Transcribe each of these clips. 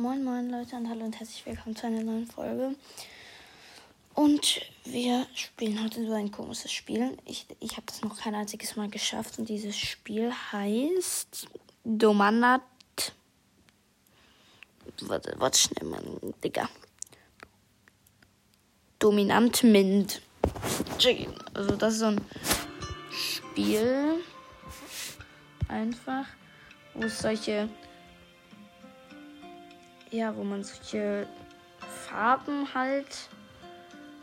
Moin moin Leute und hallo und herzlich willkommen zu einer neuen Folge. Und wir spielen heute so ein komisches Spiel. Ich, ich habe das noch kein einziges Mal geschafft und dieses Spiel heißt Domanat. Warte, warte schnell, Mann, Digga. Dominant Mint. Also das ist so ein Spiel. Einfach, wo es solche ja, wo man solche Farben halt,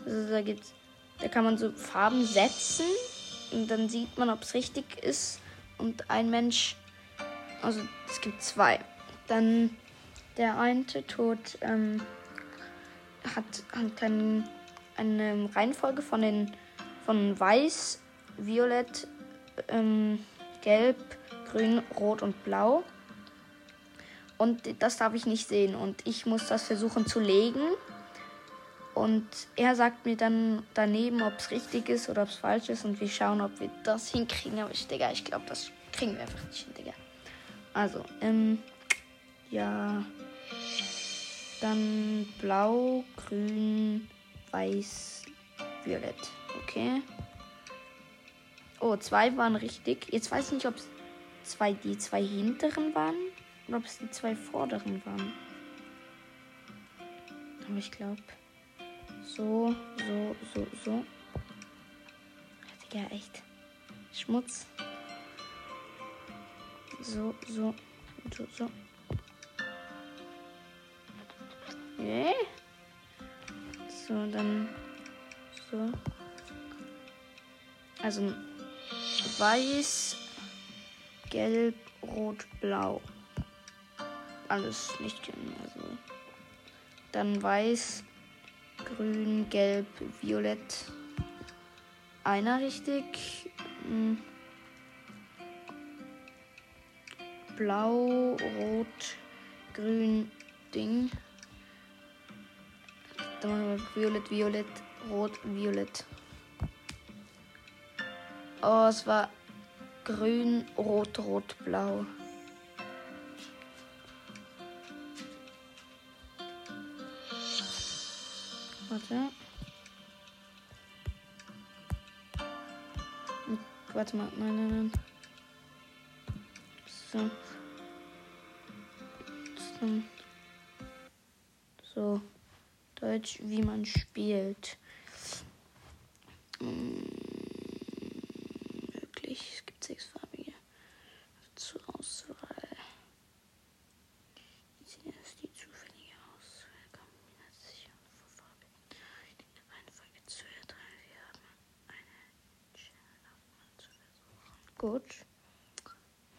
also da gibt's, da kann man so Farben setzen und dann sieht man, ob es richtig ist. Und ein Mensch, also es gibt zwei. Dann der eine Tod ähm, hat, hat ein, eine Reihenfolge von den von Weiß, Violett, ähm, Gelb, Grün, Rot und Blau. Und das darf ich nicht sehen. Und ich muss das versuchen zu legen. Und er sagt mir dann daneben, ob es richtig ist oder ob es falsch ist. Und wir schauen, ob wir das hinkriegen. Aber ich, ich glaube, das kriegen wir einfach nicht hin, Digga. Also, ähm, ja. Dann blau, grün, weiß, violett. Okay. Oh, zwei waren richtig. Jetzt weiß ich nicht, ob es zwei, die zwei hinteren waren. Oder ob es die zwei vorderen waren. Aber ich glaube. So, so, so, so. Ja, echt. Schmutz. So, so, so, so. Okay. So, dann so. Also weiß, gelb, rot, blau alles nicht kennen. Also dann weiß, grün, gelb, violett. Einer richtig. Hm. Blau, rot, grün, Ding. Dann machen wir violett, violett, rot, violett. Oh, es war grün, rot, rot, blau. Warte. Warte mal, nein, nein, nein. So. So. Deutsch, wie man spielt. Hm, wirklich, es gibt sechsfarbige zur Auswahl. Gut.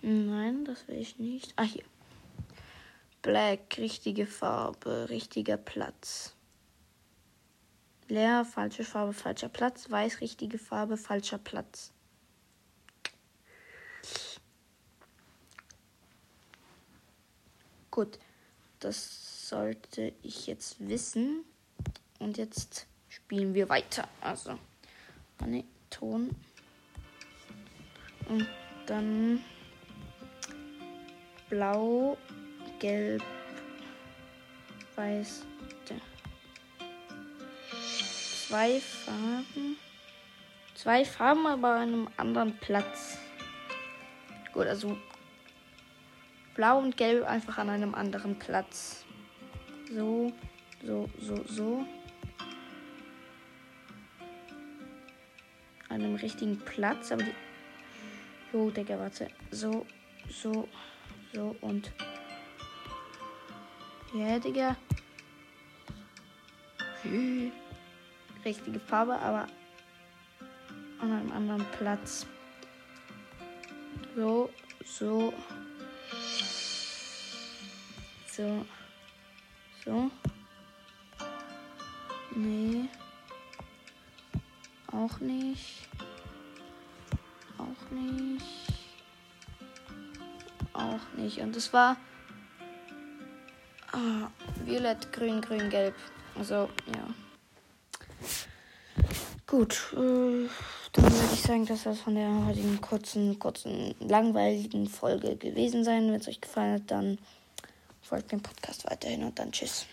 Nein, das will ich nicht. Ah, hier. Black, richtige Farbe, richtiger Platz. Leer, falsche Farbe, falscher Platz. Weiß, richtige Farbe, falscher Platz. Gut, das sollte ich jetzt wissen. Und jetzt spielen wir weiter. Also, ne, Ton. Und dann blau, gelb, weiß. Zwei Farben. Zwei Farben, aber an einem anderen Platz. Gut, also blau und gelb einfach an einem anderen Platz. So, so, so, so. An einem richtigen Platz, aber die Jo, Digga, warte. So, so, so und. Ja, Digga. Hm. Richtige Farbe, aber an einem anderen Platz. So, so. So. So. Nee. Auch nicht. Nicht. Auch nicht. Und es war ah, violett, grün, grün, gelb. Also, ja. Gut. Äh, dann würde ich sagen, dass das von der heutigen kurzen, kurzen, langweiligen Folge gewesen sein. Wenn es euch gefallen hat, dann folgt dem Podcast weiterhin und dann tschüss.